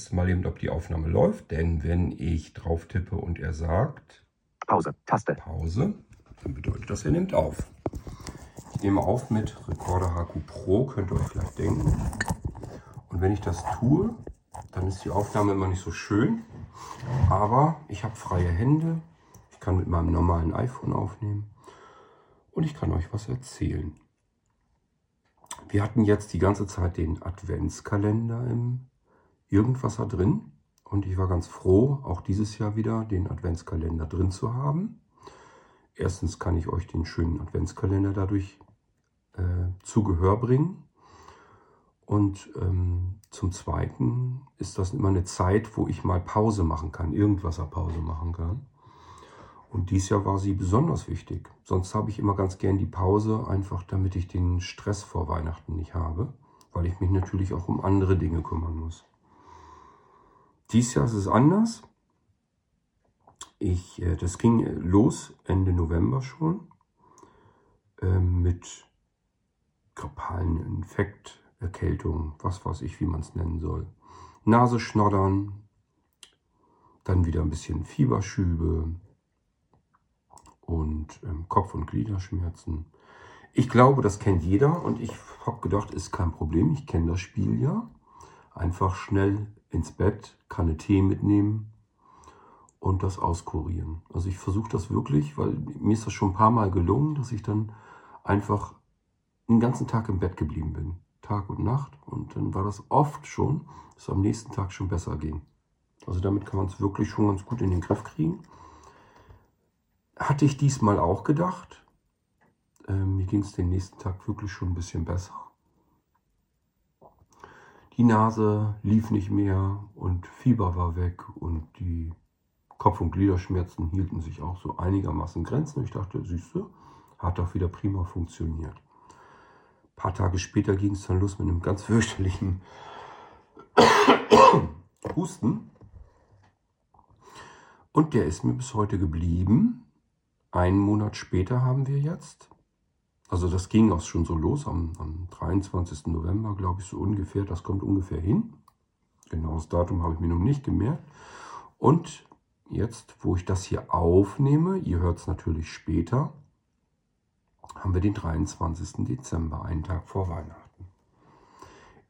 Teste mal eben, ob die Aufnahme läuft, denn wenn ich drauf tippe und er sagt Pause, Taste. Pause, dann bedeutet das, er nimmt auf. Ich nehme auf mit Recorder HQ Pro, könnt ihr euch vielleicht denken. Und wenn ich das tue, dann ist die Aufnahme immer nicht so schön. Aber ich habe freie Hände. Ich kann mit meinem normalen iPhone aufnehmen. Und ich kann euch was erzählen. Wir hatten jetzt die ganze Zeit den Adventskalender im Irgendwasser drin. Und ich war ganz froh, auch dieses Jahr wieder den Adventskalender drin zu haben. Erstens kann ich euch den schönen Adventskalender dadurch äh, zu Gehör bringen. Und ähm, zum Zweiten ist das immer eine Zeit, wo ich mal Pause machen kann, Irgendwasser-Pause machen kann. Und dies Jahr war sie besonders wichtig. Sonst habe ich immer ganz gern die Pause, einfach damit ich den Stress vor Weihnachten nicht habe, weil ich mich natürlich auch um andere Dinge kümmern muss. Dies Jahr ist es anders. Ich, äh, das ging los Ende November schon äh, mit grippalen Infekt, Erkältung, was weiß ich, wie man es nennen soll. Nase schnoddern, dann wieder ein bisschen Fieberschübe, und ähm, Kopf- und Gliederschmerzen. Ich glaube, das kennt jeder und ich habe gedacht, ist kein Problem. Ich kenne das Spiel ja. Einfach schnell ins Bett, Kanne Tee mitnehmen und das auskurieren. Also ich versuche das wirklich, weil mir ist das schon ein paar Mal gelungen, dass ich dann einfach den ganzen Tag im Bett geblieben bin. Tag und Nacht. Und dann war das oft schon, dass es am nächsten Tag schon besser ging. Also damit kann man es wirklich schon ganz gut in den Griff kriegen hatte ich diesmal auch gedacht. Ähm, mir ging es den nächsten Tag wirklich schon ein bisschen besser. Die Nase lief nicht mehr und Fieber war weg und die Kopf- und Gliederschmerzen hielten sich auch so einigermaßen Grenzen. Ich dachte, süße, hat doch wieder prima funktioniert. Ein paar Tage später ging es dann los mit einem ganz fürchterlichen Husten. Und der ist mir bis heute geblieben. Einen Monat später haben wir jetzt, also das ging auch schon so los, am, am 23. November, glaube ich, so ungefähr, das kommt ungefähr hin. Genaues Datum habe ich mir noch nicht gemerkt. Und jetzt, wo ich das hier aufnehme, ihr hört es natürlich später, haben wir den 23. Dezember, einen Tag vor Weihnachten.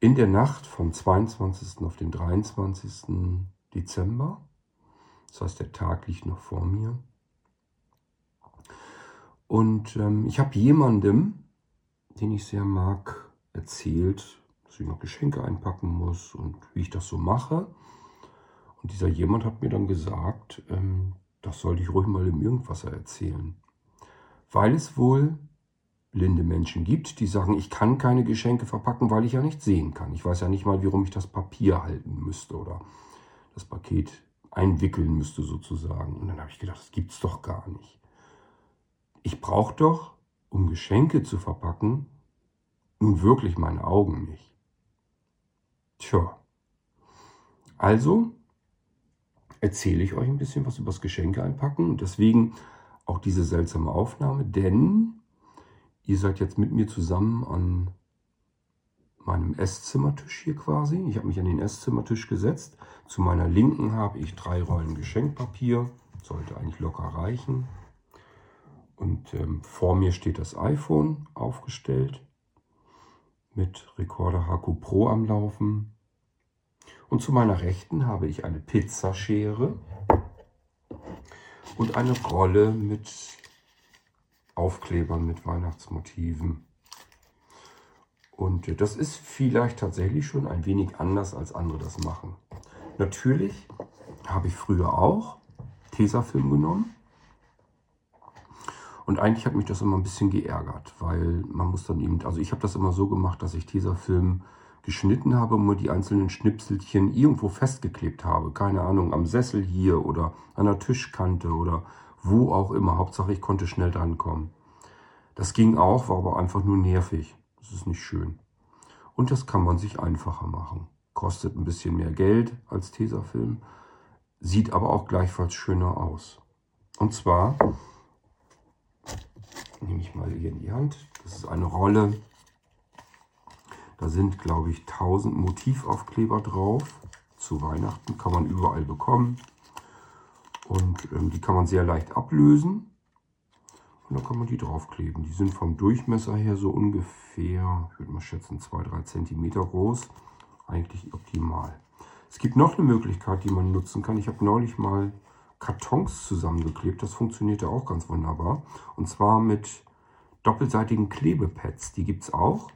In der Nacht vom 22. auf den 23. Dezember, das heißt, der Tag liegt noch vor mir, und ähm, ich habe jemandem, den ich sehr mag, erzählt, dass ich noch Geschenke einpacken muss und wie ich das so mache. Und dieser jemand hat mir dann gesagt, ähm, das sollte ich ruhig mal im Irgendwasser erzählen. Weil es wohl blinde Menschen gibt, die sagen, ich kann keine Geschenke verpacken, weil ich ja nicht sehen kann. Ich weiß ja nicht mal, warum ich das Papier halten müsste oder das Paket einwickeln müsste sozusagen. Und dann habe ich gedacht, das gibt es doch gar nicht. Ich brauche doch, um Geschenke zu verpacken, nun wirklich meine Augen nicht. Tja. Also erzähle ich euch ein bisschen was über das Geschenke einpacken und deswegen auch diese seltsame Aufnahme, denn ihr seid jetzt mit mir zusammen an meinem Esszimmertisch hier quasi. Ich habe mich an den Esszimmertisch gesetzt. Zu meiner Linken habe ich drei Rollen Geschenkpapier. Sollte eigentlich locker reichen. Und ähm, vor mir steht das iPhone aufgestellt mit Recorder HQ Pro am Laufen. Und zu meiner Rechten habe ich eine Pizzaschere und eine Rolle mit Aufklebern mit Weihnachtsmotiven. Und äh, das ist vielleicht tatsächlich schon ein wenig anders, als andere das machen. Natürlich habe ich früher auch Tesafilm genommen und eigentlich hat mich das immer ein bisschen geärgert, weil man muss dann eben, also ich habe das immer so gemacht, dass ich Tesafilm geschnitten habe und mir die einzelnen Schnipselchen irgendwo festgeklebt habe. Keine Ahnung, am Sessel hier oder an der Tischkante oder wo auch immer. Hauptsache, ich konnte schnell drankommen. Das ging auch, war aber einfach nur nervig. Das ist nicht schön. Und das kann man sich einfacher machen. Kostet ein bisschen mehr Geld als Tesafilm, sieht aber auch gleichfalls schöner aus. Und zwar nehme ich mal hier in die Hand. Das ist eine Rolle. Da sind, glaube ich, 1000 Motivaufkleber drauf. Zu Weihnachten kann man überall bekommen. Und ähm, die kann man sehr leicht ablösen. Und dann kann man die draufkleben. Die sind vom Durchmesser her so ungefähr, ich würde mal schätzen, 2-3 cm groß. Eigentlich optimal. Es gibt noch eine Möglichkeit, die man nutzen kann. Ich habe neulich mal Kartons zusammengeklebt. Das funktionierte auch ganz wunderbar. Und zwar mit doppelseitigen Klebepads. Die gibt es auch.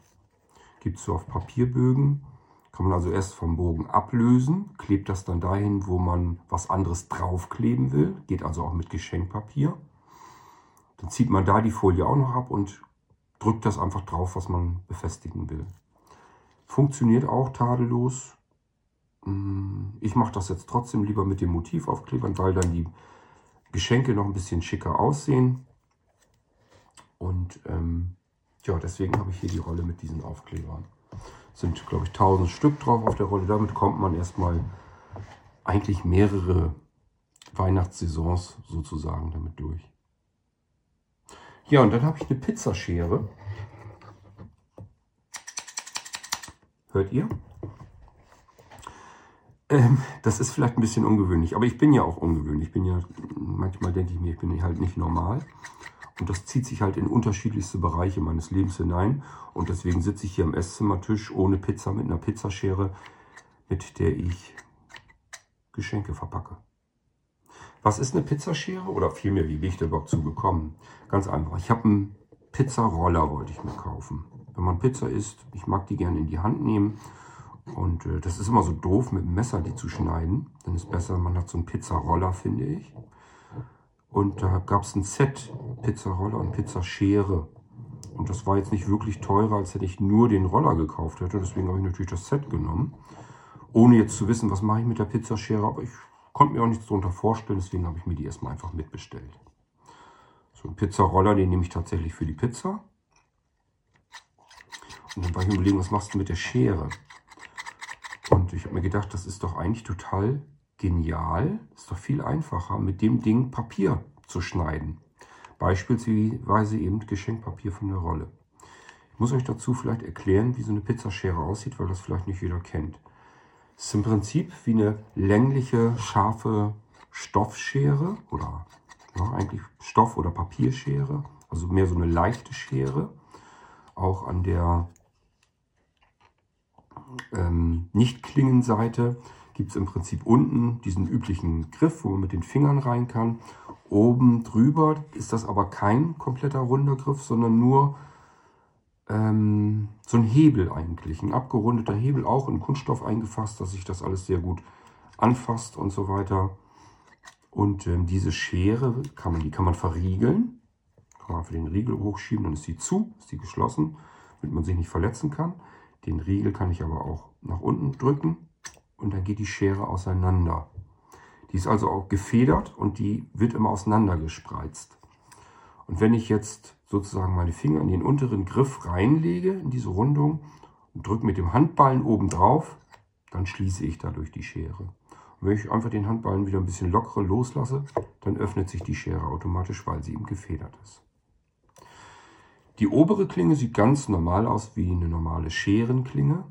Gibt es so auf Papierbögen. Kann man also erst vom Bogen ablösen, klebt das dann dahin, wo man was anderes draufkleben will. Geht also auch mit Geschenkpapier. Dann zieht man da die Folie auch noch ab und drückt das einfach drauf, was man befestigen will. Funktioniert auch tadellos. Mm, ich mache das jetzt trotzdem lieber mit dem Motivaufklebern, weil dann die Geschenke noch ein bisschen schicker aussehen. Und ähm, ja, deswegen habe ich hier die Rolle mit diesen Aufklebern. Sind, glaube ich, 1000 Stück drauf auf der Rolle. Damit kommt man erstmal eigentlich mehrere Weihnachtssaisons sozusagen damit durch. Ja, und dann habe ich eine Pizzaschere. Hört ihr? Ähm, das ist vielleicht ein bisschen ungewöhnlich, aber ich bin ja auch ungewöhnlich. Ich bin ja, manchmal denke ich mir, ich bin halt nicht normal. Und das zieht sich halt in unterschiedlichste Bereiche meines Lebens hinein. Und deswegen sitze ich hier am Esszimmertisch ohne Pizza mit einer Pizzaschere, mit der ich Geschenke verpacke. Was ist eine Pizzaschere? Oder vielmehr, wie bin ich da überhaupt zugekommen? Ganz einfach. Ich habe einen Pizzaroller, wollte ich mir kaufen. Wenn man Pizza isst, ich mag die gerne in die Hand nehmen. Und äh, das ist immer so doof, mit dem Messer die zu schneiden. Dann ist besser, man hat so einen Pizzaroller, finde ich. Und da gab es ein Set, Pizzaroller und Pizzaschere. Und das war jetzt nicht wirklich teurer, als hätte ich nur den Roller gekauft hätte. Deswegen habe ich natürlich das Set genommen. Ohne jetzt zu wissen, was mache ich mit der Pizzaschere. Aber ich konnte mir auch nichts darunter vorstellen. Deswegen habe ich mir die erstmal einfach mitbestellt. So ein Pizzaroller, den nehme ich tatsächlich für die Pizza. Und dann war ich überlegen, was machst du mit der Schere? Und ich habe mir gedacht, das ist doch eigentlich total genial. Ist doch viel einfacher, mit dem Ding Papier zu schneiden. Beispielsweise eben Geschenkpapier von der Rolle. Ich muss euch dazu vielleicht erklären, wie so eine Pizzaschere aussieht, weil das vielleicht nicht jeder kennt. Es ist im Prinzip wie eine längliche, scharfe Stoffschere oder ja, eigentlich Stoff- oder Papierschere. Also mehr so eine leichte Schere. Auch an der ähm, Nicht-Klingenseite gibt es im Prinzip unten diesen üblichen Griff, wo man mit den Fingern rein kann. Oben drüber ist das aber kein kompletter runder Griff, sondern nur ähm, so ein Hebel eigentlich. Ein abgerundeter Hebel, auch in Kunststoff eingefasst, dass sich das alles sehr gut anfasst und so weiter. Und ähm, diese Schere, kann man, die kann man verriegeln. Kann man für den Riegel hochschieben, dann ist sie zu, ist sie geschlossen, damit man sich nicht verletzen kann. Den Riegel kann ich aber auch nach unten drücken und dann geht die Schere auseinander. Die ist also auch gefedert und die wird immer auseinander gespreizt. Und wenn ich jetzt sozusagen meine Finger in den unteren Griff reinlege, in diese Rundung, und drücke mit dem Handballen oben drauf, dann schließe ich dadurch die Schere. Und wenn ich einfach den Handballen wieder ein bisschen lockerer loslasse, dann öffnet sich die Schere automatisch, weil sie eben gefedert ist. Die obere Klinge sieht ganz normal aus wie eine normale Scherenklinge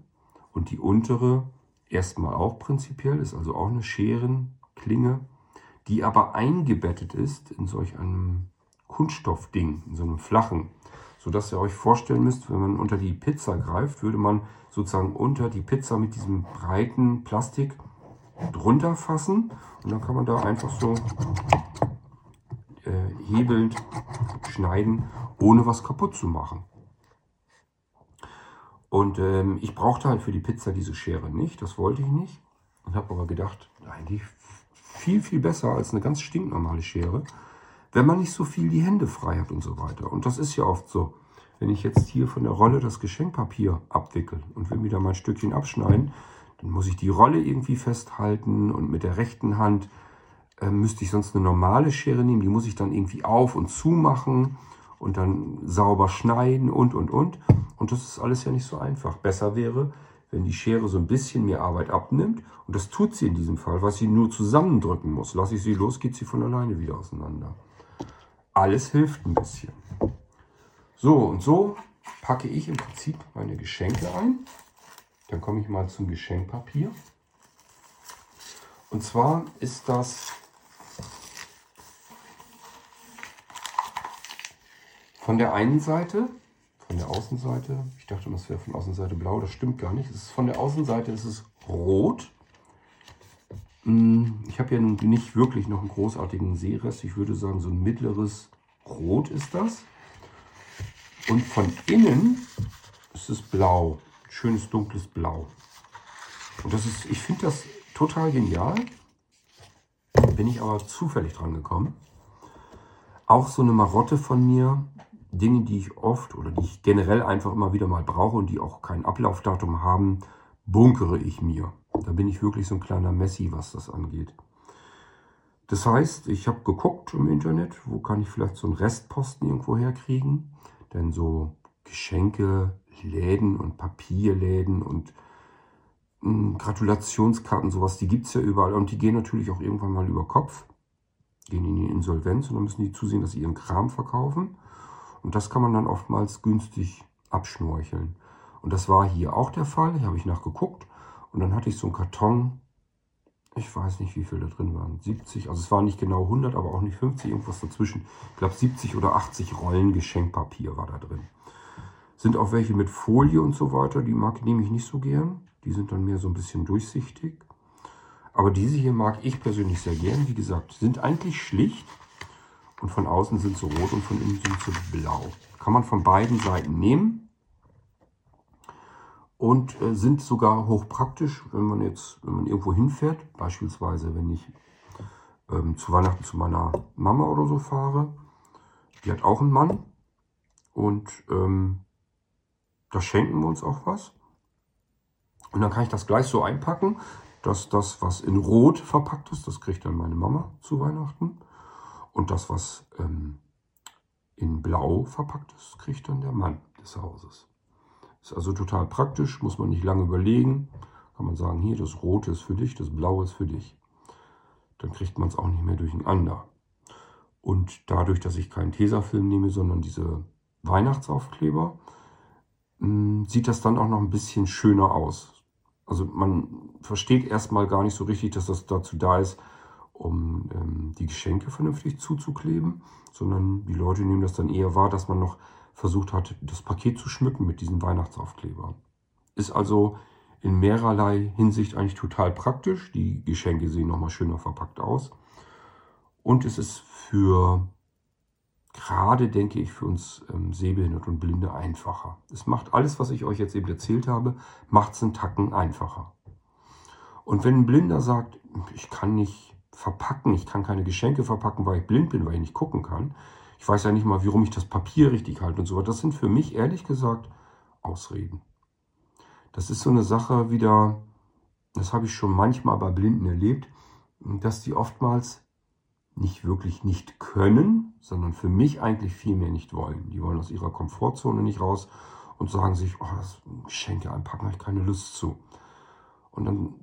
und die untere erstmal auch prinzipiell, ist also auch eine Scherenklinge, die aber eingebettet ist in solch einem Kunststoffding, in so einem flachen, sodass ihr euch vorstellen müsst, wenn man unter die Pizza greift, würde man sozusagen unter die Pizza mit diesem breiten Plastik drunter fassen und dann kann man da einfach so äh, hebelnd schneiden, ohne was kaputt zu machen. Und ähm, ich brauchte halt für die Pizza diese Schere nicht, das wollte ich nicht. Und habe aber gedacht, eigentlich viel, viel besser als eine ganz stinknormale Schere, wenn man nicht so viel die Hände frei hat und so weiter. Und das ist ja oft so. Wenn ich jetzt hier von der Rolle das Geschenkpapier abwickel und will mir da mal ein Stückchen abschneiden, dann muss ich die Rolle irgendwie festhalten und mit der rechten Hand äh, müsste ich sonst eine normale Schere nehmen. Die muss ich dann irgendwie auf und zu machen und dann sauber schneiden und, und, und. Und das ist alles ja nicht so einfach. Besser wäre, wenn die Schere so ein bisschen mehr Arbeit abnimmt. Und das tut sie in diesem Fall, was sie nur zusammendrücken muss. Lasse ich sie los, geht sie von alleine wieder auseinander. Alles hilft ein bisschen. So und so packe ich im Prinzip meine Geschenke ein. Dann komme ich mal zum Geschenkpapier. Und zwar ist das von der einen Seite, von der Außenseite, ich dachte, das wäre von Außenseite blau, das stimmt gar nicht. Es ist von der Außenseite ist es rot. Hm, ich habe ja nun nicht wirklich noch einen großartigen Seerest. Ich würde sagen, so ein mittleres Rot ist das. Und von innen ist es blau. Schönes dunkles Blau. Und das ist, ich finde das total genial. Bin ich aber zufällig dran gekommen. Auch so eine Marotte von mir. Dinge, die ich oft oder die ich generell einfach immer wieder mal brauche und die auch kein Ablaufdatum haben, bunkere ich mir. Da bin ich wirklich so ein kleiner Messi, was das angeht. Das heißt, ich habe geguckt im Internet, wo kann ich vielleicht so einen Restposten irgendwo herkriegen. Denn so Geschenke, Läden und Papierläden und hm, Gratulationskarten, sowas, die gibt es ja überall. Und die gehen natürlich auch irgendwann mal über Kopf, gehen in die Insolvenz und dann müssen die zusehen, dass sie ihren Kram verkaufen. Und das kann man dann oftmals günstig abschnorcheln. Und das war hier auch der Fall. Hier habe ich nachgeguckt. Und dann hatte ich so einen Karton, ich weiß nicht, wie viele da drin waren, 70, also es waren nicht genau 100, aber auch nicht 50, irgendwas dazwischen. Ich glaube 70 oder 80 Rollen Geschenkpapier war da drin. Sind auch welche mit Folie und so weiter, die mag ich nicht so gern. Die sind dann mehr so ein bisschen durchsichtig. Aber diese hier mag ich persönlich sehr gern. Wie gesagt, sind eigentlich schlicht. Und von außen sind sie rot und von innen sind sie blau. Kann man von beiden Seiten nehmen und äh, sind sogar hochpraktisch, wenn man jetzt, wenn man irgendwo hinfährt, beispielsweise wenn ich ähm, zu Weihnachten zu meiner Mama oder so fahre. Die hat auch einen Mann und ähm, da schenken wir uns auch was. Und dann kann ich das gleich so einpacken, dass das, was in Rot verpackt ist, das kriegt dann meine Mama zu Weihnachten. Und das, was ähm, in Blau verpackt ist, kriegt dann der Mann des Hauses. Ist also total praktisch, muss man nicht lange überlegen. Kann man sagen, hier, das Rote ist für dich, das Blaue ist für dich. Dann kriegt man es auch nicht mehr durcheinander. Und dadurch, dass ich keinen Tesafilm nehme, sondern diese Weihnachtsaufkleber, hm, sieht das dann auch noch ein bisschen schöner aus. Also man versteht erstmal gar nicht so richtig, dass das dazu da ist, um ähm, die Geschenke vernünftig zuzukleben, sondern die Leute nehmen das dann eher wahr, dass man noch versucht hat, das Paket zu schmücken mit diesen Weihnachtsaufklebern. Ist also in mehrerlei Hinsicht eigentlich total praktisch. Die Geschenke sehen nochmal schöner verpackt aus. Und es ist für, gerade denke ich, für uns ähm, Sehbehinderte und Blinde einfacher. Es macht alles, was ich euch jetzt eben erzählt habe, macht es einen Tacken einfacher. Und wenn ein Blinder sagt, ich kann nicht verpacken, ich kann keine Geschenke verpacken, weil ich blind bin, weil ich nicht gucken kann, ich weiß ja nicht mal, warum ich das Papier richtig halte und so weiter. Das sind für mich ehrlich gesagt Ausreden. Das ist so eine Sache wieder, das habe ich schon manchmal bei Blinden erlebt, dass die oftmals nicht wirklich nicht können, sondern für mich eigentlich viel mehr nicht wollen. Die wollen aus ihrer Komfortzone nicht raus und sagen sich, oh, das Geschenke einpacken, habe ich keine Lust zu. Und dann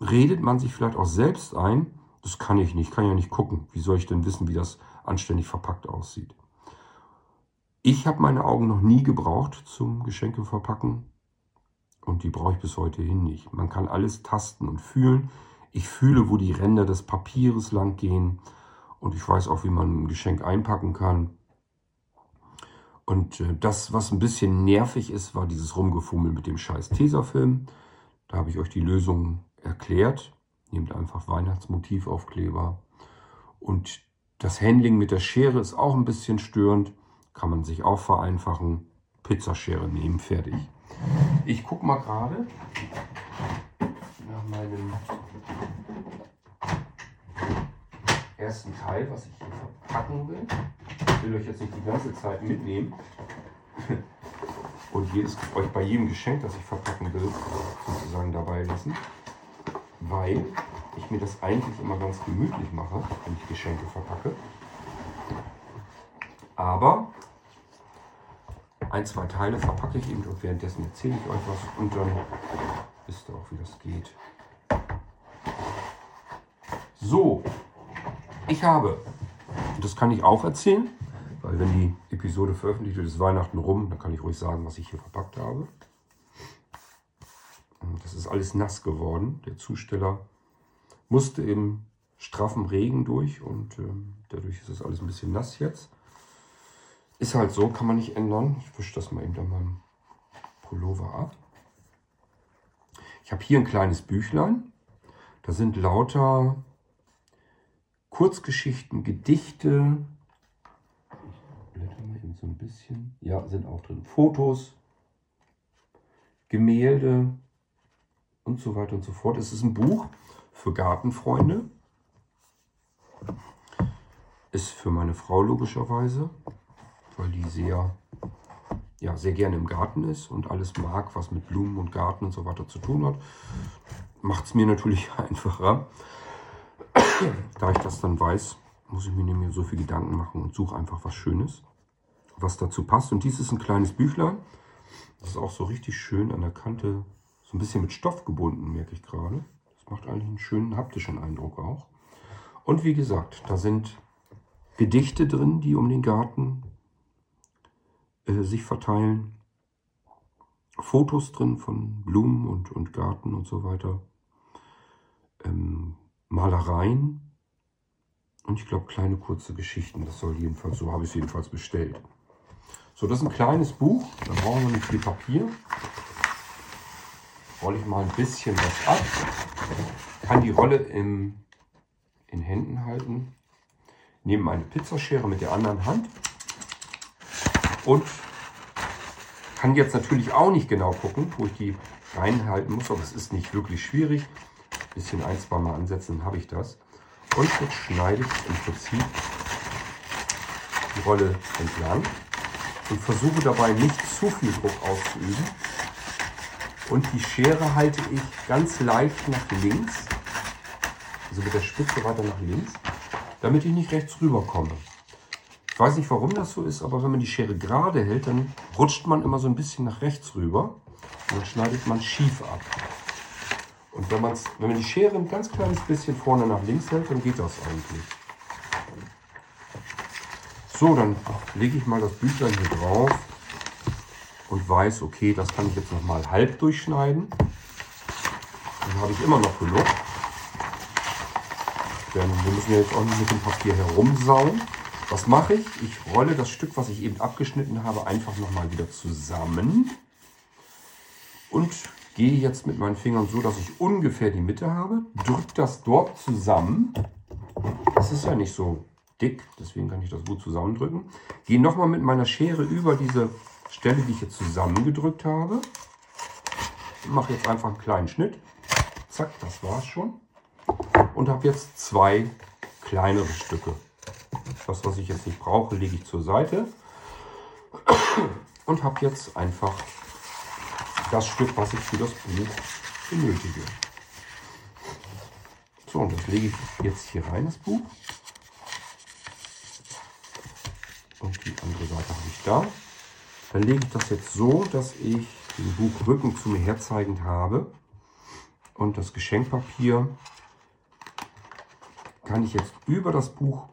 redet man sich vielleicht auch selbst ein, das kann ich nicht, kann ja nicht gucken. Wie soll ich denn wissen, wie das anständig verpackt aussieht. Ich habe meine Augen noch nie gebraucht zum Geschenke verpacken und die brauche ich bis heute hin nicht. Man kann alles tasten und fühlen. Ich fühle, wo die Ränder des Papieres lang gehen und ich weiß auch, wie man ein Geschenk einpacken kann. Und äh, das, was ein bisschen nervig ist, war dieses Rumgefummel mit dem scheiß Tesafilm. Da habe ich euch die Lösung erklärt. Nehmt einfach Weihnachtsmotivaufkleber und das Handling mit der Schere ist auch ein bisschen störend. Kann man sich auch vereinfachen. Pizzaschere nehmen, fertig. Ich gucke mal gerade nach meinem ersten Teil, was ich hier verpacken will. Ich will euch jetzt nicht die ganze Zeit mitnehmen und jedes, euch bei jedem Geschenk, das ich verpacken will, sozusagen dabei lassen, weil ich mir das eigentlich immer ganz gemütlich mache, wenn ich Geschenke verpacke. Aber ein, zwei Teile verpacke ich eben und währenddessen erzähle ich euch was und dann wisst ihr auch, wie das geht. So, ich habe, das kann ich auch erzählen, Weil wenn die Episode veröffentlicht wird, ist Weihnachten rum, dann kann ich ruhig sagen, was ich hier verpackt habe. Alles nass geworden. Der Zusteller musste im straffen Regen durch und äh, dadurch ist das alles ein bisschen nass jetzt. Ist halt so, kann man nicht ändern. Ich wische das mal eben an meinem Pullover ab. Ich habe hier ein kleines Büchlein. Da sind lauter Kurzgeschichten, Gedichte. Ich blätter mal eben so ein bisschen. Ja, sind auch drin. Fotos, Gemälde und so weiter und so fort. Es ist ein Buch für Gartenfreunde. Ist für meine Frau logischerweise, weil die sehr, ja, sehr gerne im Garten ist und alles mag, was mit Blumen und Garten und so weiter zu tun hat. Macht es mir natürlich einfacher. da ich das dann weiß, muss ich mir nicht mehr so viel Gedanken machen und suche einfach was Schönes, was dazu passt. Und dies ist ein kleines Büchlein. Das ist auch so richtig schön an der Kante, so ein bisschen mit Stoff gebunden, merke ich gerade. Das macht eigentlich einen schönen haptischen Eindruck auch. Und wie gesagt, da sind Gedichte drin, die um den Garten äh, sich verteilen. Fotos drin von Blumen und, und Garten und so weiter. Ähm, Malereien und ich glaube kleine kurze Geschichten. Das soll jedenfalls, so habe ich es jedenfalls bestellt. So, das ist ein kleines Buch. Da brauchen wir nicht viel Papier. Rolle ich mal ein bisschen was ab. Kann die Rolle im, in Händen halten. Nehme meine Pizzaschere mit der anderen Hand. Und kann jetzt natürlich auch nicht genau gucken, wo ich die reinhalten muss. Aber es ist nicht wirklich schwierig bisschen ein, zwei Mal ansetzen, dann habe ich das. Und jetzt schneide ich im Prinzip die Rolle entlang und versuche dabei nicht zu viel Druck auszuüben. Und die Schere halte ich ganz leicht nach links, also mit der Spitze weiter nach links, damit ich nicht rechts rüber komme. Ich weiß nicht, warum das so ist, aber wenn man die Schere gerade hält, dann rutscht man immer so ein bisschen nach rechts rüber und dann schneidet man schief ab. Und wenn, man's, wenn man die Schere ein ganz kleines bisschen vorne nach links hält, dann geht das eigentlich. So, dann lege ich mal das Büchlein hier drauf und weiß, okay, das kann ich jetzt noch mal halb durchschneiden. Dann habe ich immer noch genug. Denn wir müssen jetzt auch nicht mit dem Papier herumsauen. Was mache ich? Ich rolle das Stück, was ich eben abgeschnitten habe, einfach noch mal wieder zusammen und gehe jetzt mit meinen Fingern so, dass ich ungefähr die Mitte habe, drücke das dort zusammen. Das ist ja nicht so dick, deswegen kann ich das gut zusammendrücken. Gehe nochmal mit meiner Schere über diese Stelle, die ich jetzt zusammengedrückt habe. Mache jetzt einfach einen kleinen Schnitt. Zack, das war es schon. Und habe jetzt zwei kleinere Stücke. Das, was ich jetzt nicht brauche, lege ich zur Seite. Und habe jetzt einfach das Stück, was ich für das Buch benötige. So, und das lege ich jetzt hier rein, das Buch. Und die andere Seite habe ich da. Dann lege ich das jetzt so, dass ich den Buchrücken zu mir herzeigend habe. Und das Geschenkpapier kann ich jetzt über das Buch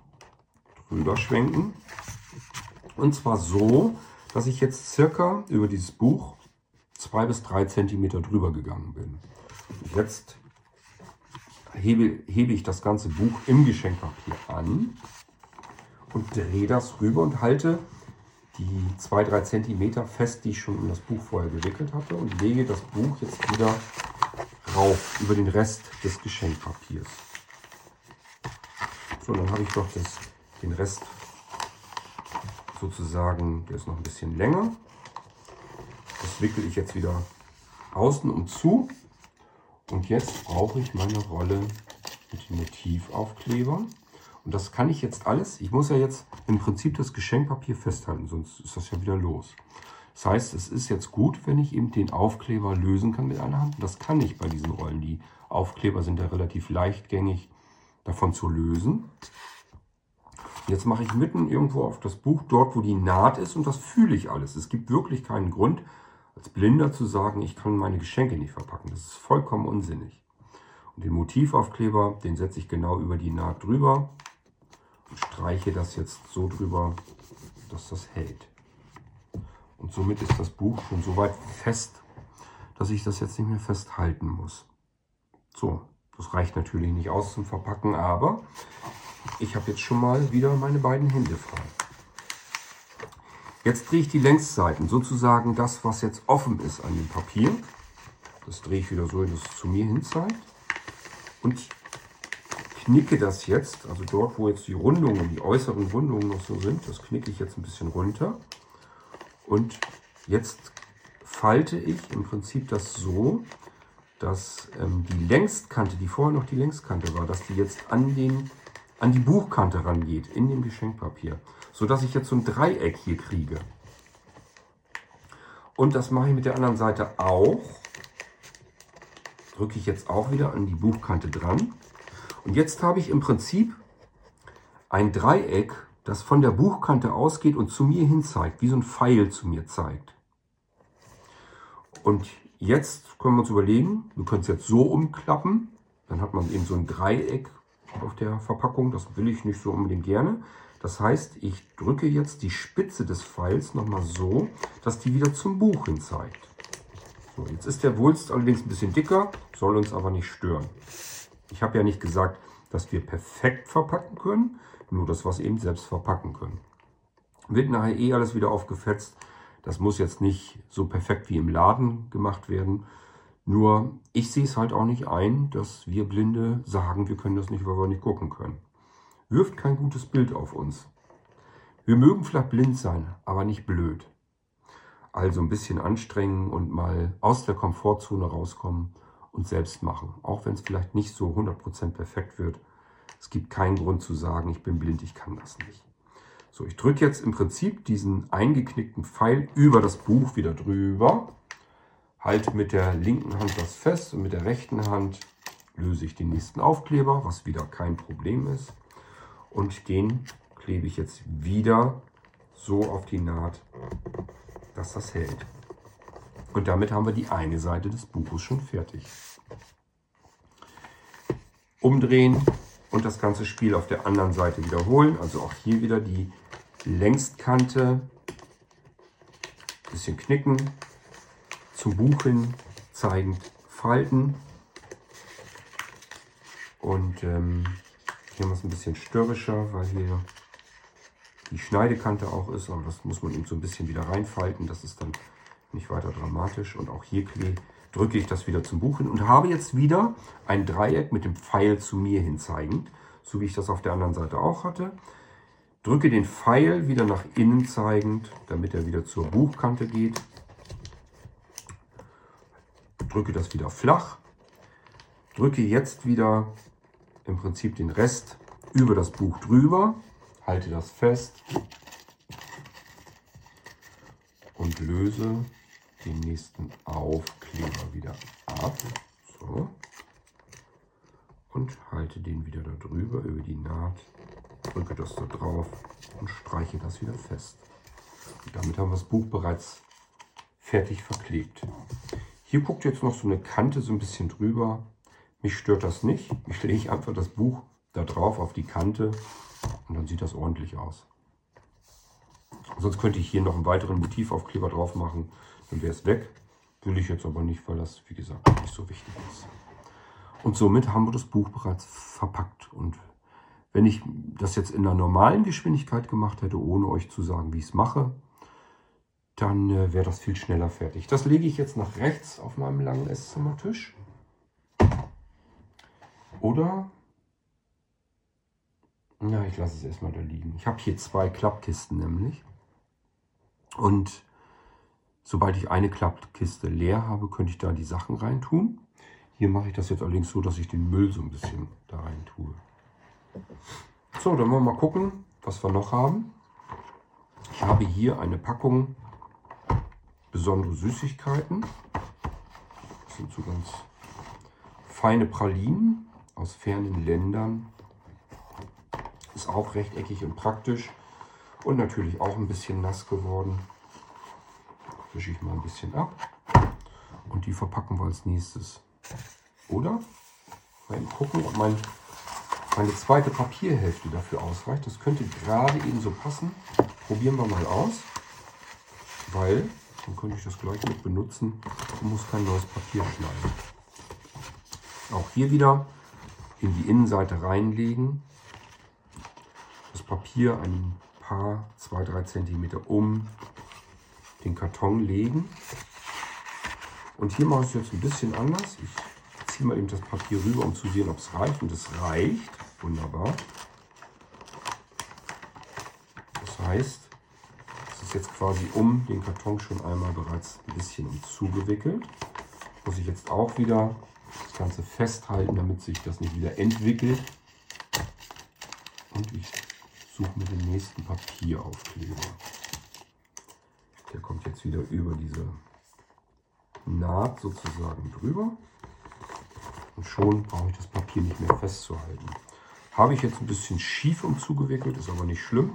drüber schwenken. Und zwar so, dass ich jetzt circa über dieses Buch zwei bis drei Zentimeter drüber gegangen bin. Jetzt hebe, hebe ich das ganze Buch im Geschenkpapier an und drehe das rüber und halte die zwei drei Zentimeter fest, die ich schon in das Buch vorher gewickelt hatte und lege das Buch jetzt wieder rauf über den Rest des Geschenkpapiers. So, dann habe ich doch das, den Rest sozusagen, der ist noch ein bisschen länger. Das wickel ich jetzt wieder außen und zu. Und jetzt brauche ich meine Rolle mit den Motivaufklebern. Und das kann ich jetzt alles, ich muss ja jetzt im Prinzip das Geschenkpapier festhalten, sonst ist das ja wieder los. Das heißt, es ist jetzt gut, wenn ich eben den Aufkleber lösen kann mit einer Hand. Das kann ich bei diesen Rollen. Die Aufkleber sind ja relativ leichtgängig davon zu lösen. Jetzt mache ich mitten irgendwo auf das Buch, dort wo die Naht ist und das fühle ich alles. Es gibt wirklich keinen Grund, als Blinder zu sagen, ich kann meine Geschenke nicht verpacken. Das ist vollkommen unsinnig. Und den Motivaufkleber, den setze ich genau über die Naht drüber streiche das jetzt so drüber, dass das hält. Und somit ist das Buch schon so weit fest, dass ich das jetzt nicht mehr festhalten muss. So, das reicht natürlich nicht aus zum Verpacken, aber ich habe jetzt schon mal wieder meine beiden Hände frei. Jetzt drehe ich die Längsseiten, sozusagen das, was jetzt offen ist an dem Papier. Das drehe ich wieder so, dass es zu mir hin zeigt. Und knicke das jetzt, also dort, wo jetzt die Rundungen, die äußeren Rundungen noch so sind, das knicke ich jetzt ein bisschen runter. Und jetzt falte ich im Prinzip das so, dass ähm, die Längskante, die vorher noch die Längskante war, dass die jetzt an, den, an die Buchkante rangeht, in dem Geschenkpapier. So dass ich jetzt so ein Dreieck hier kriege. Und das mache ich mit der anderen Seite auch. Drücke ich jetzt auch wieder an die Buchkante dran. Und jetzt habe ich im Prinzip ein Dreieck, das von der Buchkante ausgeht und zu mir hin zeigt, wie so ein Pfeil zu mir zeigt. Und jetzt können wir uns überlegen, wir können es jetzt so umklappen, dann hat man eben so ein Dreieck auf der Verpackung, das will ich nicht so unbedingt gerne. Das heißt, ich drücke jetzt die Spitze des Pfeils nochmal so, dass die wieder zum Buch hin zeigt. So, jetzt ist der Wulst allerdings ein bisschen dicker, soll uns aber nicht stören. Ich habe ja nicht gesagt, dass wir perfekt verpacken können, nur das, was eben selbst verpacken können. Wird nachher eh alles wieder aufgefetzt. Das muss jetzt nicht so perfekt wie im Laden gemacht werden. Nur ich sehe es halt auch nicht ein, dass wir Blinde sagen, wir können das nicht, weil wir nicht gucken können. Wirft kein gutes Bild auf uns. Wir mögen vielleicht blind sein, aber nicht blöd. Also ein bisschen anstrengen und mal aus der Komfortzone rauskommen und selbst machen. Auch wenn es vielleicht nicht so 100% perfekt wird. Es gibt keinen Grund zu sagen, ich bin blind, ich kann das nicht. So, ich drücke jetzt im Prinzip diesen eingeknickten Pfeil über das Buch wieder drüber. Halte mit der linken Hand das fest und mit der rechten Hand löse ich den nächsten Aufkleber, was wieder kein Problem ist. Und den klebe ich jetzt wieder so auf die Naht, dass das hält. Und damit haben wir die eine Seite des Buches schon fertig. Umdrehen und das ganze Spiel auf der anderen Seite wiederholen. Also auch hier wieder die Längstkante ein bisschen knicken, zum Buch hin zeigend falten. Und ähm, hier haben es ein bisschen störrischer, weil hier die Schneidekante auch ist. Aber das muss man eben so ein bisschen wieder reinfalten. Das ist dann nicht weiter dramatisch. Und auch hier drücke ich das wieder zum Buch hin und habe jetzt wieder ein Dreieck mit dem Pfeil zu mir hin zeigend, so wie ich das auf der anderen Seite auch hatte. Drücke den Pfeil wieder nach innen zeigend, damit er wieder zur Buchkante geht. Drücke das wieder flach. Drücke jetzt wieder im Prinzip den Rest über das Buch drüber. Halte das fest und löse den nächsten Aufkleber wieder ab. So. Und halte den wieder da drüber über die Naht, drücke das da drauf und streiche das wieder fest. Und damit haben wir das Buch bereits fertig verklebt. Hier guckt jetzt noch so eine Kante so ein bisschen drüber. Mich stört das nicht. Ich lege einfach das Buch da drauf auf die Kante und dann sieht das ordentlich aus. Sonst könnte ich hier noch einen weiteren Motivaufkleber drauf machen dann wäre es weg. Will ich jetzt aber nicht, weil das, wie gesagt, nicht so wichtig ist. Und somit haben wir das Buch bereits verpackt. Und wenn ich das jetzt in einer normalen Geschwindigkeit gemacht hätte, ohne euch zu sagen, wie ich es mache, dann äh, wäre das viel schneller fertig. Das lege ich jetzt nach rechts auf meinem langen Esszimmertisch. Oder, ja, ich lasse es erstmal da liegen. Ich habe hier zwei Klappkisten nämlich. Und Sobald ich eine Klappkiste leer habe, könnte ich da die Sachen reintun. Hier mache ich das jetzt allerdings so, dass ich den Müll so ein bisschen da rein tue. So, dann wollen wir mal gucken, was wir noch haben. Ich habe hier eine Packung besondere Süßigkeiten. Das sind so ganz feine Pralinen aus fernen Ländern. Ist auch rechteckig und praktisch und natürlich auch ein bisschen nass geworden wische ich mal ein bisschen ab. Und die verpacken wir als nächstes. Oder? Mal gucken, ob mein, meine zweite Papierhälfte dafür ausreicht. Das könnte gerade eben so passen. probieren wir mal aus, weil dann könnte ich das gleich mit benutzen und muss kein neues Papier schneiden. Auch hier wieder in die Innenseite reinlegen, das Papier ein paar, zwei, drei Zentimeter um den Karton legen. Und hier mache ich es jetzt ein bisschen anders. Ich ziehe mal eben das Papier rüber, um zu sehen, ob es reicht. Und es reicht. Wunderbar. Das heißt, es ist jetzt quasi um den Karton schon einmal bereits ein bisschen zugewickelt. Muss ich jetzt auch wieder das Ganze festhalten, damit sich das nicht wieder entwickelt. Und ich suche mir den nächsten Papieraufkleber. Der kommt jetzt wieder über diese Naht sozusagen drüber. Und schon brauche ich das Papier nicht mehr festzuhalten. Habe ich jetzt ein bisschen schief umzugewickelt, ist aber nicht schlimm.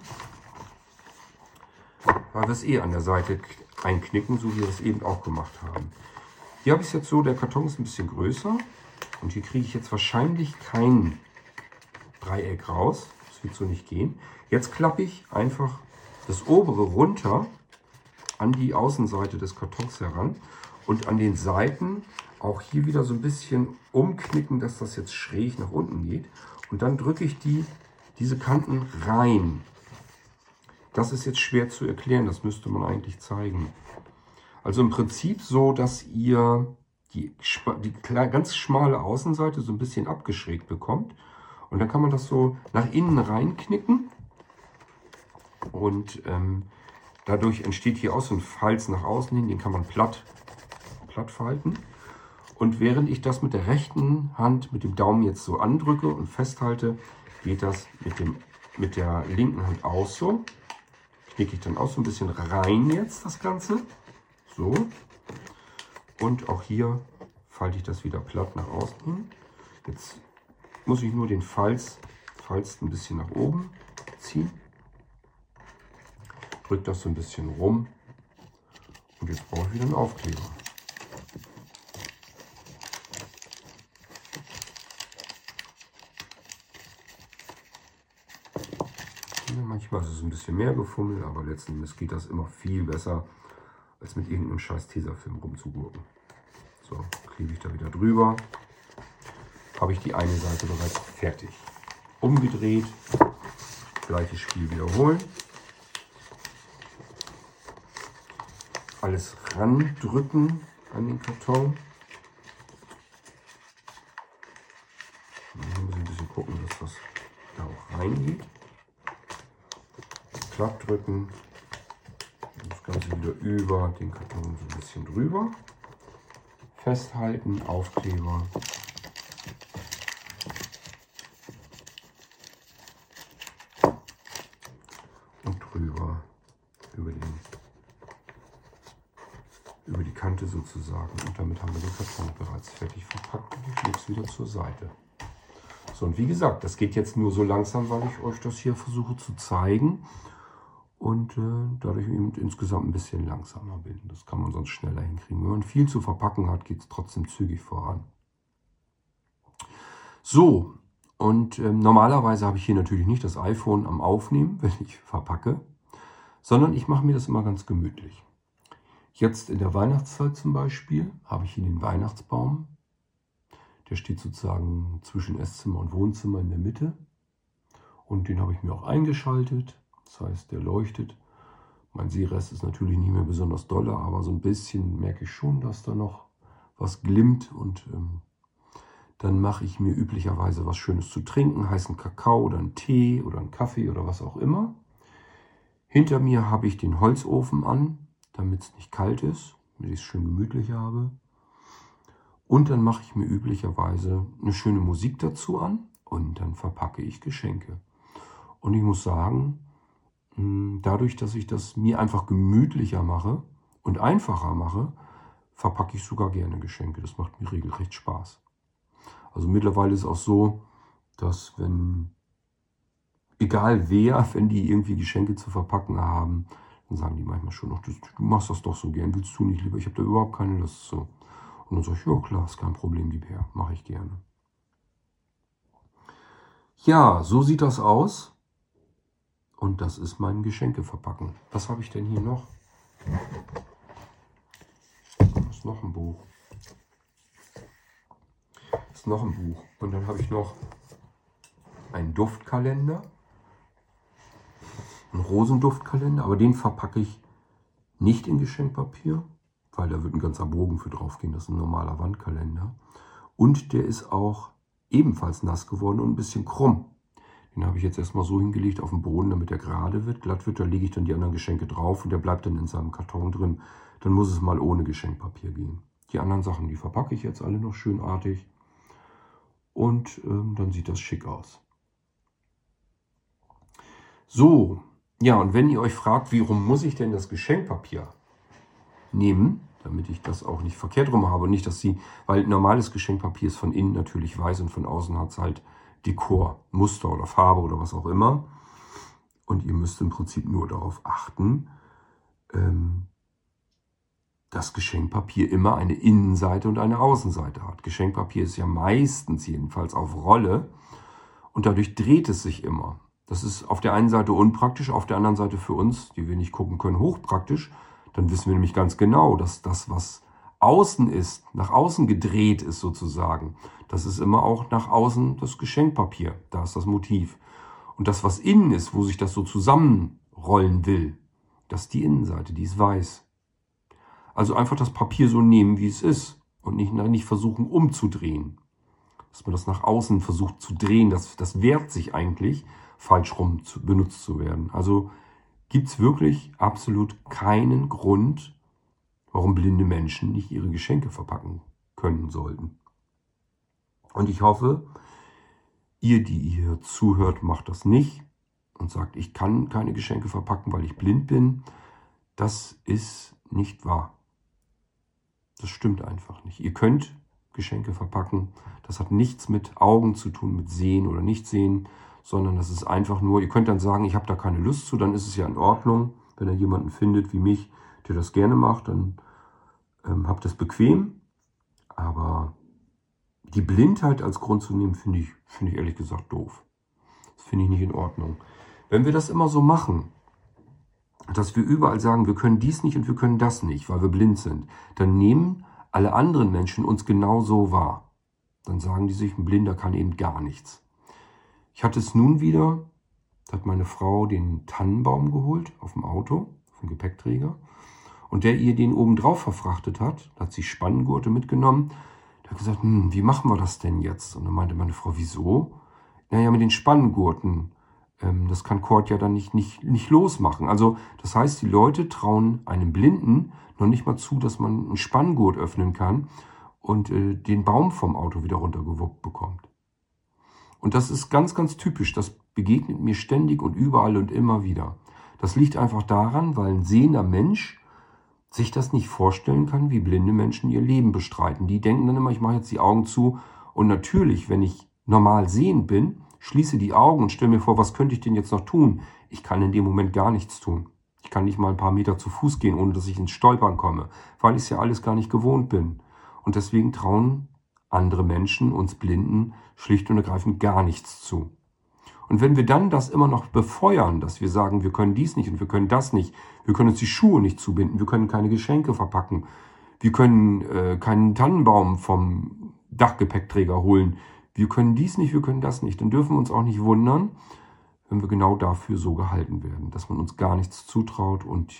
Weil wir es eh an der Seite einknicken, so wie wir es eben auch gemacht haben. Hier habe ich es jetzt so, der Karton ist ein bisschen größer. Und hier kriege ich jetzt wahrscheinlich kein Dreieck raus. Das wird so nicht gehen. Jetzt klappe ich einfach das obere runter an die Außenseite des Kartons heran und an den Seiten auch hier wieder so ein bisschen umknicken, dass das jetzt schräg nach unten geht. Und dann drücke ich die, diese Kanten rein. Das ist jetzt schwer zu erklären, das müsste man eigentlich zeigen. Also im Prinzip so, dass ihr die, die ganz schmale Außenseite so ein bisschen abgeschrägt bekommt. Und dann kann man das so nach innen reinknicken. Und ähm, dadurch entsteht hier auch so ein Falz nach außen hin, den kann man platt, platt falten. Und während ich das mit der rechten Hand, mit dem Daumen jetzt so andrücke und festhalte, geht das mit, dem, mit der linken Hand auch so. Knicke ich dann auch so ein bisschen rein jetzt das Ganze. So. Und auch hier falte ich das wieder platt nach außen hin. Jetzt muss ich nur den Falz, Falz ein bisschen nach oben ziehen. Drücke das so ein bisschen rum. Und jetzt brauche ich wieder einen Aufkleber. manchmal ist es ein bisschen mehr gefummelt, aber letzten Endes geht das immer viel besser, als mit irgendeinem scheiß Tesafilm rumzugurken. So, klebe ich da wieder drüber. Habe ich die eine Seite bereits fertig. Umgedreht, gleiches Spiel wiederholen. Alles randrücken an den Karton. Muss ich ein bisschen gucken, dass das da auch reingeht. Klapp drücken, das Ganze wieder über den Karton so ein bisschen drüber. Festhalten, Aufkleber. Und drüber über, den, über die Kante sozusagen. Und damit haben wir den Karton bereits fertig verpackt wieder zur Seite. So, und wie gesagt, das geht jetzt nur so langsam, weil ich euch das hier versuche zu zeigen und äh, dadurch eben insgesamt ein bisschen langsamer bin. Das kann man sonst schneller hinkriegen. Wenn man viel zu verpacken hat, geht es trotzdem zügig voran. So, und äh, normalerweise habe ich hier natürlich nicht das iPhone am Aufnehmen, wenn ich verpacke, sondern ich mache mir das immer ganz gemütlich. Jetzt in der Weihnachtszeit zum Beispiel habe ich hier den Weihnachtsbaum. Der steht sozusagen zwischen Esszimmer und Wohnzimmer in der Mitte. Und den habe ich mir auch eingeschaltet das heißt, der leuchtet. Mein Sehrest ist natürlich nicht mehr besonders dolle, aber so ein bisschen merke ich schon, dass da noch was glimmt. Und ähm, dann mache ich mir üblicherweise was Schönes zu trinken, heißen Kakao oder einen Tee oder einen Kaffee oder was auch immer. Hinter mir habe ich den Holzofen an, damit es nicht kalt ist, damit ich es schön gemütlich habe. Und dann mache ich mir üblicherweise eine schöne Musik dazu an und dann verpacke ich Geschenke. Und ich muss sagen, hm, dadurch, dass ich das mir einfach gemütlicher mache und einfacher mache, verpacke ich sogar gerne Geschenke. Das macht mir regelrecht Spaß. Also mittlerweile ist es auch so, dass wenn, egal wer, wenn die irgendwie Geschenke zu verpacken haben, dann sagen die manchmal schon noch, du, machst das doch so gern, willst du nicht lieber? Ich habe da überhaupt keine Lust zu. Und dann sage ich, ja klar, ist kein Problem, lieber Herr, mache ich gerne. Ja, so sieht das aus. Und das ist mein Geschenkeverpacken. Was habe ich denn hier noch? Ist noch ein Buch. Ist noch ein Buch. Und dann habe ich noch einen Duftkalender. Einen Rosenduftkalender, aber den verpacke ich nicht in Geschenkpapier, weil da wird ein ganzer Bogen für draufgehen. Das ist ein normaler Wandkalender. Und der ist auch ebenfalls nass geworden und ein bisschen krumm. Den habe ich jetzt erstmal so hingelegt auf den Boden, damit er gerade wird, glatt wird. Da lege ich dann die anderen Geschenke drauf und der bleibt dann in seinem Karton drin. Dann muss es mal ohne Geschenkpapier gehen. Die anderen Sachen, die verpacke ich jetzt alle noch schönartig. Und ähm, dann sieht das schick aus. So, ja, und wenn ihr euch fragt, warum muss ich denn das Geschenkpapier nehmen, damit ich das auch nicht verkehrt rum habe. Nicht, dass sie, weil normales Geschenkpapier ist von innen natürlich weiß und von außen hat es halt Dekor, Muster oder Farbe oder was auch immer. Und ihr müsst im Prinzip nur darauf achten, ähm, dass Geschenkpapier immer eine Innenseite und eine Außenseite hat. Geschenkpapier ist ja meistens jedenfalls auf Rolle und dadurch dreht es sich immer. Das ist auf der einen Seite unpraktisch, auf der anderen Seite für uns, die wir nicht gucken können, hochpraktisch. Dann wissen wir nämlich ganz genau, dass das, was außen ist, nach außen gedreht ist sozusagen, das ist immer auch nach außen das Geschenkpapier. Da ist das Motiv. Und das, was innen ist, wo sich das so zusammenrollen will, das ist die Innenseite, die ist weiß. Also einfach das Papier so nehmen, wie es ist und nicht, nicht versuchen umzudrehen. Dass man das nach außen versucht zu drehen, das, das wehrt sich eigentlich, falsch rum zu, benutzt zu werden. Also gibt es wirklich absolut keinen Grund, warum blinde Menschen nicht ihre Geschenke verpacken können sollten. Und ich hoffe, ihr, die hier zuhört, macht das nicht und sagt, ich kann keine Geschenke verpacken, weil ich blind bin. Das ist nicht wahr. Das stimmt einfach nicht. Ihr könnt Geschenke verpacken. Das hat nichts mit Augen zu tun, mit Sehen oder Nichtsehen, sondern das ist einfach nur, ihr könnt dann sagen, ich habe da keine Lust zu, dann ist es ja in Ordnung. Wenn ihr jemanden findet wie mich, der das gerne macht, dann ähm, habt das bequem. Aber die Blindheit als Grund zu nehmen, finde ich, finde ich ehrlich gesagt doof. Das finde ich nicht in Ordnung. Wenn wir das immer so machen, dass wir überall sagen, wir können dies nicht und wir können das nicht, weil wir blind sind, dann nehmen alle anderen Menschen uns genauso wahr. Dann sagen die sich, ein Blinder kann eben gar nichts. Ich hatte es nun wieder, da hat meine Frau den Tannenbaum geholt auf dem Auto, dem Gepäckträger, und der ihr den oben drauf verfrachtet hat, da hat sie Spanngurte mitgenommen, da hat gesagt, hm, wie machen wir das denn jetzt? Und dann meinte meine Frau, wieso? Naja, mit den Spanngurten. Ähm, das kann Kurt ja dann nicht, nicht, nicht losmachen. Also das heißt, die Leute trauen einem Blinden noch nicht mal zu, dass man einen Spanngurt öffnen kann und äh, den Baum vom Auto wieder runtergewuppt bekommt. Und das ist ganz, ganz typisch. Das begegnet mir ständig und überall und immer wieder. Das liegt einfach daran, weil ein sehender Mensch sich das nicht vorstellen kann, wie blinde Menschen ihr Leben bestreiten. Die denken dann immer, ich mache jetzt die Augen zu. Und natürlich, wenn ich normal sehend bin, schließe die Augen und stelle mir vor, was könnte ich denn jetzt noch tun? Ich kann in dem Moment gar nichts tun. Ich kann nicht mal ein paar Meter zu Fuß gehen, ohne dass ich ins Stolpern komme, weil ich es ja alles gar nicht gewohnt bin. Und deswegen trauen andere Menschen, uns Blinden, schlicht und ergreifend gar nichts zu. Und wenn wir dann das immer noch befeuern, dass wir sagen, wir können dies nicht und wir können das nicht, wir können uns die Schuhe nicht zubinden, wir können keine Geschenke verpacken, wir können äh, keinen Tannenbaum vom Dachgepäckträger holen, wir können dies nicht, wir können das nicht, dann dürfen wir uns auch nicht wundern, wenn wir genau dafür so gehalten werden, dass man uns gar nichts zutraut und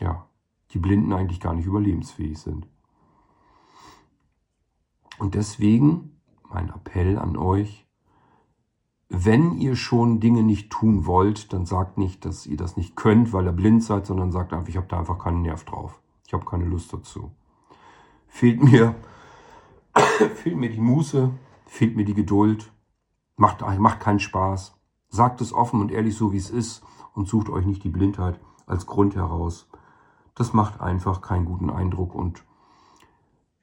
ja, die Blinden eigentlich gar nicht überlebensfähig sind. Und deswegen mein Appell an euch, wenn ihr schon Dinge nicht tun wollt, dann sagt nicht, dass ihr das nicht könnt, weil ihr blind seid, sondern sagt einfach, ich habe da einfach keinen Nerv drauf. Ich habe keine Lust dazu. Fehlt mir, fehlt mir die Muße, fehlt mir die Geduld, macht, macht keinen Spaß. Sagt es offen und ehrlich so, wie es ist und sucht euch nicht die Blindheit als Grund heraus. Das macht einfach keinen guten Eindruck und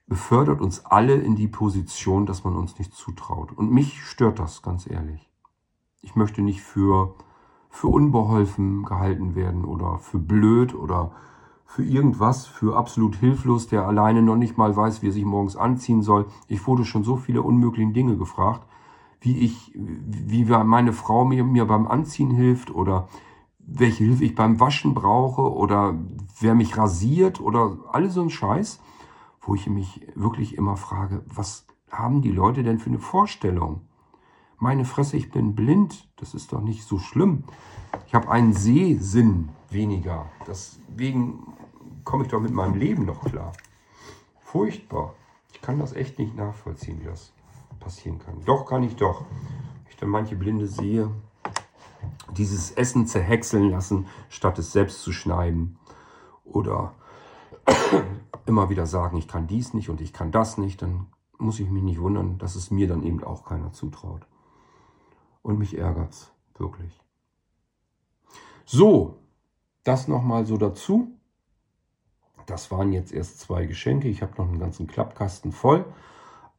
befördert uns alle in die Position, dass man uns nicht zutraut. Und mich stört das, ganz ehrlich. Ich möchte nicht für, für unbeholfen gehalten werden oder für blöd oder für irgendwas, für absolut hilflos, der alleine noch nicht mal weiß, wie er sich morgens anziehen soll. Ich wurde schon so viele unmögliche Dinge gefragt, wie ich, wie meine Frau mir, mir beim Anziehen hilft oder welche Hilfe ich beim Waschen brauche oder wer mich rasiert oder alles so ein Scheiß, wo ich mich wirklich immer frage, was haben die Leute denn für eine Vorstellung? Meine Fresse, ich bin blind, das ist doch nicht so schlimm. Ich habe einen Sehsinn weniger. Deswegen komme ich doch mit meinem Leben noch klar. Furchtbar. Ich kann das echt nicht nachvollziehen, wie das passieren kann. Doch, kann ich doch. Ich dann manche Blinde sehe, dieses Essen zerhäckseln lassen, statt es selbst zu schneiden. Oder immer wieder sagen, ich kann dies nicht und ich kann das nicht, dann muss ich mich nicht wundern, dass es mir dann eben auch keiner zutraut. Und mich ärgert es wirklich. So, das nochmal so dazu. Das waren jetzt erst zwei Geschenke. Ich habe noch einen ganzen Klappkasten voll.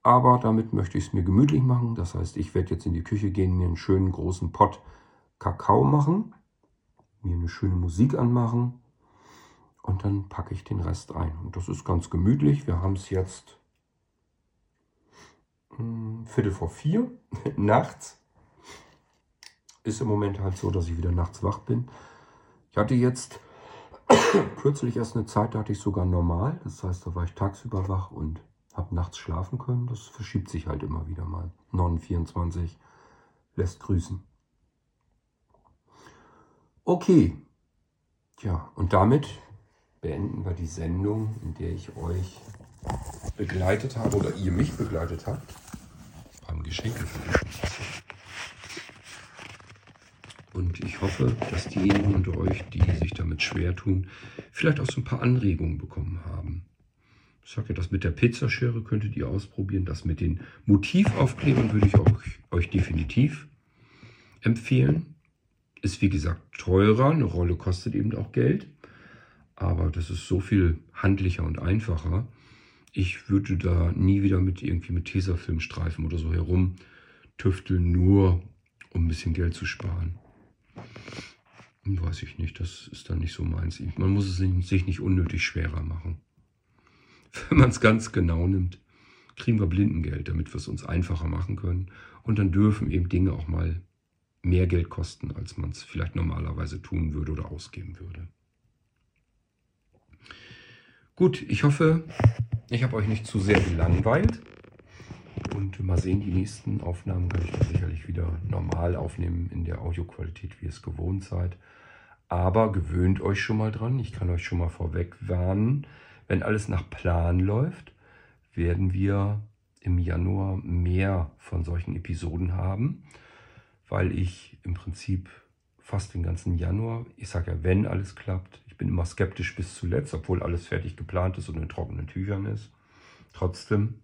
Aber damit möchte ich es mir gemütlich machen. Das heißt, ich werde jetzt in die Küche gehen, mir einen schönen großen Pott Kakao machen, mir eine schöne Musik anmachen und dann packe ich den Rest ein. Und das ist ganz gemütlich. Wir haben es jetzt hm, Viertel vor vier nachts. Ist im Moment halt so, dass ich wieder nachts wach bin. Ich hatte jetzt kürzlich erst eine Zeit, da hatte ich sogar normal. Das heißt, da war ich tagsüber wach und habe nachts schlafen können. Das verschiebt sich halt immer wieder mal. 924 lässt grüßen. Okay. Ja, und damit beenden wir die Sendung, in der ich euch begleitet habe oder ihr mich begleitet habt beim Geschenke Und ich hoffe, dass diejenigen unter euch, die sich damit schwer tun, vielleicht auch so ein paar Anregungen bekommen haben. Ich sage ja, das mit der Pizzaschere könntet ihr ausprobieren. Das mit den Motivaufklebern würde ich euch, euch definitiv empfehlen. Ist wie gesagt teurer, eine Rolle kostet eben auch Geld, aber das ist so viel handlicher und einfacher. Ich würde da nie wieder mit irgendwie mit Tesafilmstreifen oder so herum tüfteln, nur um ein bisschen Geld zu sparen. Weiß ich nicht, das ist dann nicht so meins. Man muss es sich nicht unnötig schwerer machen. Wenn man es ganz genau nimmt, kriegen wir Blindengeld, damit wir es uns einfacher machen können. Und dann dürfen eben Dinge auch mal mehr Geld kosten, als man es vielleicht normalerweise tun würde oder ausgeben würde. Gut, ich hoffe, ich habe euch nicht zu sehr gelangweilt. Und mal sehen, die nächsten Aufnahmen kann ich dann sicherlich wieder normal aufnehmen in der Audioqualität, wie ihr es gewohnt seid. Aber gewöhnt euch schon mal dran. Ich kann euch schon mal vorweg warnen, wenn alles nach Plan läuft, werden wir im Januar mehr von solchen Episoden haben weil ich im Prinzip fast den ganzen Januar, ich sage ja, wenn alles klappt, bin immer skeptisch bis zuletzt, obwohl alles fertig geplant ist und in trockenen Tüchern ist. Trotzdem,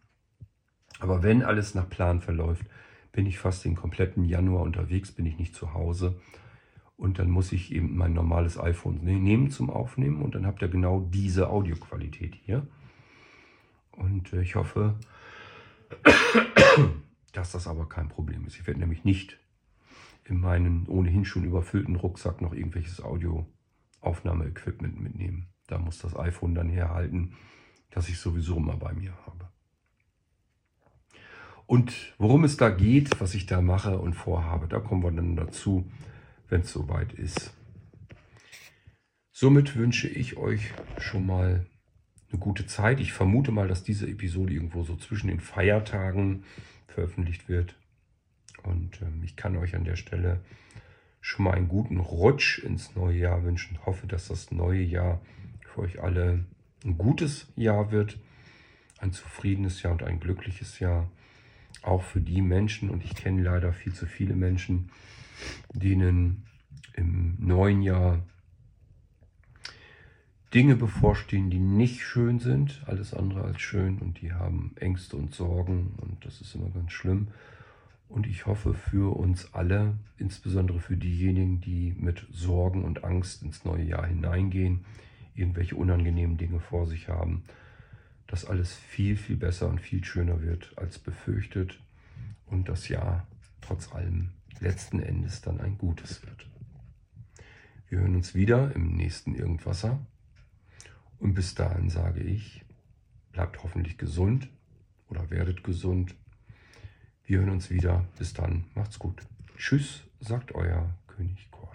aber wenn alles nach Plan verläuft, bin ich fast den kompletten Januar unterwegs, bin ich nicht zu Hause. Und dann muss ich eben mein normales iPhone ne-, nehmen zum Aufnehmen und dann habt ihr genau diese Audioqualität hier. Und äh, ich hoffe, dass das aber kein Problem ist. Ich werde nämlich nicht in meinen ohnehin schon überfüllten Rucksack noch irgendwelches Audioaufnahmeequipment mitnehmen. Da muss das iPhone dann herhalten, das ich sowieso immer bei mir habe. Und worum es da geht, was ich da mache und vorhabe, da kommen wir dann dazu, wenn es soweit ist. Somit wünsche ich euch schon mal eine gute Zeit. Ich vermute mal, dass diese Episode irgendwo so zwischen den Feiertagen veröffentlicht wird. Und ähm, ich kann euch an der Stelle schon mal einen guten Rutsch ins neue Jahr wünschen. Ich hoffe, dass das neue Jahr für euch alle ein gutes Jahr wird, ein zufriedenes Jahr und ein glückliches Jahr. Auch für die Menschen, und ich kenne leider viel zu viele Menschen, denen im neuen Jahr Dinge bevorstehen, die nicht schön sind, alles andere als schön, und die haben Ängste und Sorgen, und das ist immer ganz schlimm. Und ich hoffe für uns alle, insbesondere für diejenigen, die mit Sorgen und Angst ins neue Jahr hineingehen, irgendwelche unangenehmen Dinge vor sich haben, dass alles viel, viel besser und viel schöner wird als befürchtet und das Jahr trotz allem letzten Endes dann ein gutes wird. Wir hören uns wieder im nächsten Irgendwasser und bis dahin sage ich, bleibt hoffentlich gesund oder werdet gesund wir hören uns wieder. Bis dann. Macht's gut. Tschüss, sagt euer König Kort.